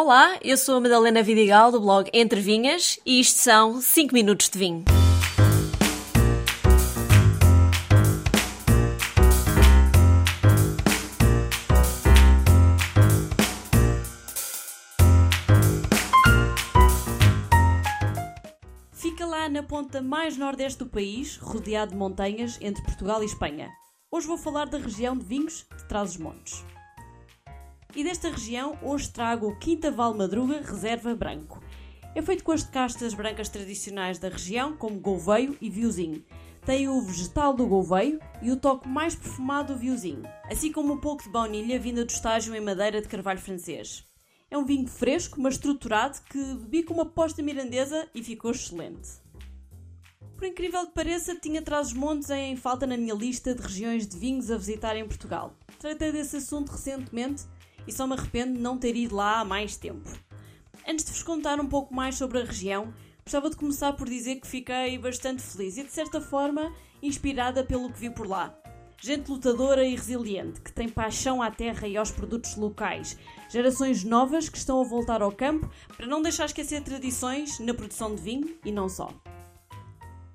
Olá, eu sou a Madalena Vidigal do blog Entre Vinhas e isto são 5 minutos de vinho. Fica lá na ponta mais nordeste do país, rodeado de montanhas entre Portugal e Espanha. Hoje vou falar da região de vinhos de Trás-os-Montes. E desta região, hoje trago o Quinta Val Madruga Reserva Branco. É feito com as castas brancas tradicionais da região, como Gouveio e Viozinho. Tem o vegetal do Gouveio e o toque mais perfumado do Viozinho, assim como um pouco de baunilha vinda do estágio em madeira de carvalho francês. É um vinho fresco, mas estruturado, que bebi com uma posta mirandesa e ficou excelente. Por incrível que pareça, tinha Trás-os-Montes em falta na minha lista de regiões de vinhos a visitar em Portugal. Tratei desse assunto recentemente e só me arrependo de não ter ido lá há mais tempo. Antes de vos contar um pouco mais sobre a região, gostava de começar por dizer que fiquei bastante feliz e, de certa forma, inspirada pelo que vi por lá. Gente lutadora e resiliente, que tem paixão à terra e aos produtos locais. Gerações novas que estão a voltar ao campo para não deixar esquecer tradições na produção de vinho e não só.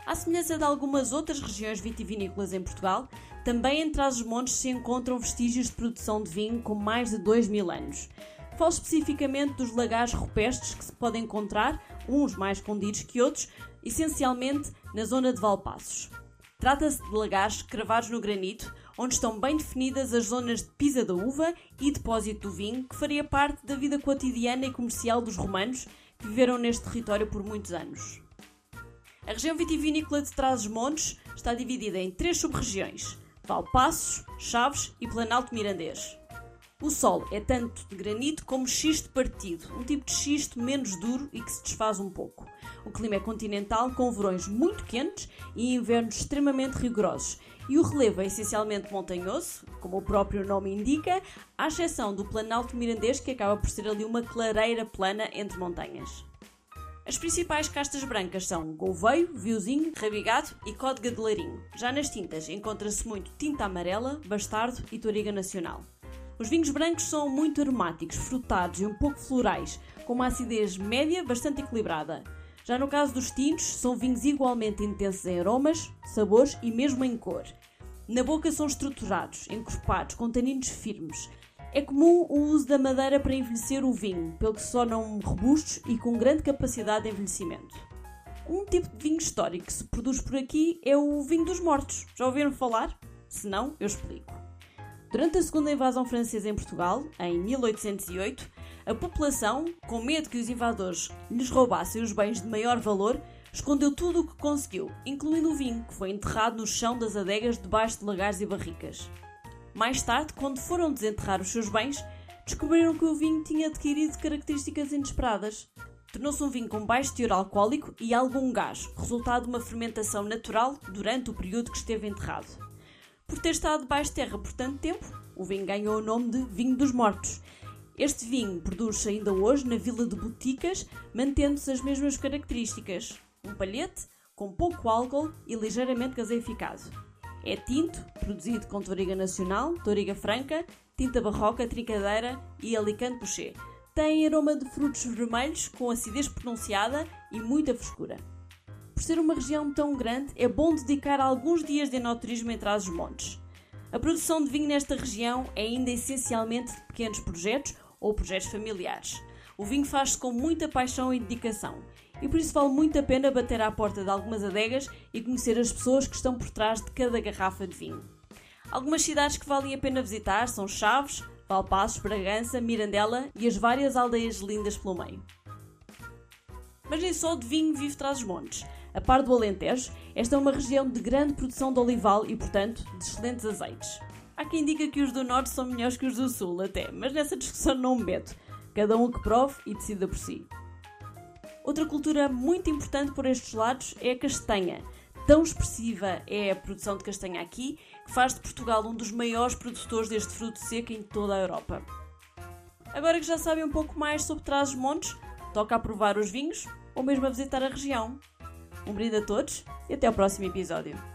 À semelhança de algumas outras regiões vitivinícolas em Portugal, também em Trás-os-Montes se encontram vestígios de produção de vinho com mais de 2 mil anos. Falo especificamente dos lagares rupestres que se podem encontrar, uns mais escondidos que outros, essencialmente na zona de Valpassos. Trata-se de lagares cravados no granito, onde estão bem definidas as zonas de pisa da uva e depósito do vinho, que faria parte da vida cotidiana e comercial dos romanos que viveram neste território por muitos anos. A região vitivinícola de Trás-os-Montes está dividida em três sub-regiões: Valpassos, Chaves e Planalto Mirandês. O solo é tanto de granito como xisto partido, um tipo de xisto menos duro e que se desfaz um pouco. O clima é continental, com verões muito quentes e invernos extremamente rigorosos, e o relevo é essencialmente montanhoso, como o próprio nome indica, à exceção do Planalto Mirandês, que acaba por ser ali uma clareira plana entre montanhas. As principais castas brancas são Gouveio, Viozinho, Rabigado e Códega de Larinho. Já nas tintas encontra-se muito tinta amarela, bastardo e toriga nacional. Os vinhos brancos são muito aromáticos, frutados e um pouco florais, com uma acidez média bastante equilibrada. Já no caso dos tintos, são vinhos igualmente intensos em aromas, sabores e mesmo em cor. Na boca são estruturados, encorpados, com taninos firmes. É comum o uso da madeira para envelhecer o vinho, pelo que se tornam robustos e com grande capacidade de envelhecimento. Um tipo de vinho histórico que se produz por aqui é o vinho dos mortos. Já ouviram falar? Se não, eu explico. Durante a segunda invasão francesa em Portugal, em 1808, a população, com medo que os invasores lhes roubassem os bens de maior valor, escondeu tudo o que conseguiu, incluindo o vinho, que foi enterrado no chão das adegas debaixo de lagares e barricas. Mais tarde, quando foram desenterrar os seus bens, descobriram que o vinho tinha adquirido características inesperadas. Tornou-se um vinho com baixo teor alcoólico e algum gás, resultado de uma fermentação natural durante o período que esteve enterrado. Por ter estado debaixo de terra por tanto tempo, o vinho ganhou o nome de vinho dos mortos. Este vinho produz-se ainda hoje na vila de Boticas, mantendo-se as mesmas características. Um palhete, com pouco álcool e ligeiramente gaseificado. É tinto, produzido com toriga nacional, toriga franca, tinta barroca, trincadeira e alicante boucher. Tem aroma de frutos vermelhos com acidez pronunciada e muita frescura. Por ser uma região tão grande, é bom dedicar alguns dias de enoturismo em Trás-os-Montes. A produção de vinho nesta região é ainda essencialmente de pequenos projetos ou projetos familiares. O vinho faz-se com muita paixão e dedicação, e por isso vale muito a pena bater à porta de algumas adegas e conhecer as pessoas que estão por trás de cada garrafa de vinho. Algumas cidades que valem a pena visitar são Chaves, Valpassos, Bragança, Mirandela e as várias aldeias lindas pelo meio. Mas nem só de vinho vive Trás-os-Montes. A par do Alentejo, esta é uma região de grande produção de olival e, portanto, de excelentes azeites. Há quem diga que os do Norte são melhores que os do Sul, até, mas nessa discussão não me meto. Cada um que prove e decida por si. Outra cultura muito importante por estes lados é a castanha. Tão expressiva é a produção de castanha aqui que faz de Portugal um dos maiores produtores deste fruto seco em toda a Europa. Agora que já sabem um pouco mais sobre Trás-os-Montes, toca a provar os vinhos ou mesmo a visitar a região. Um brinde a todos e até ao próximo episódio.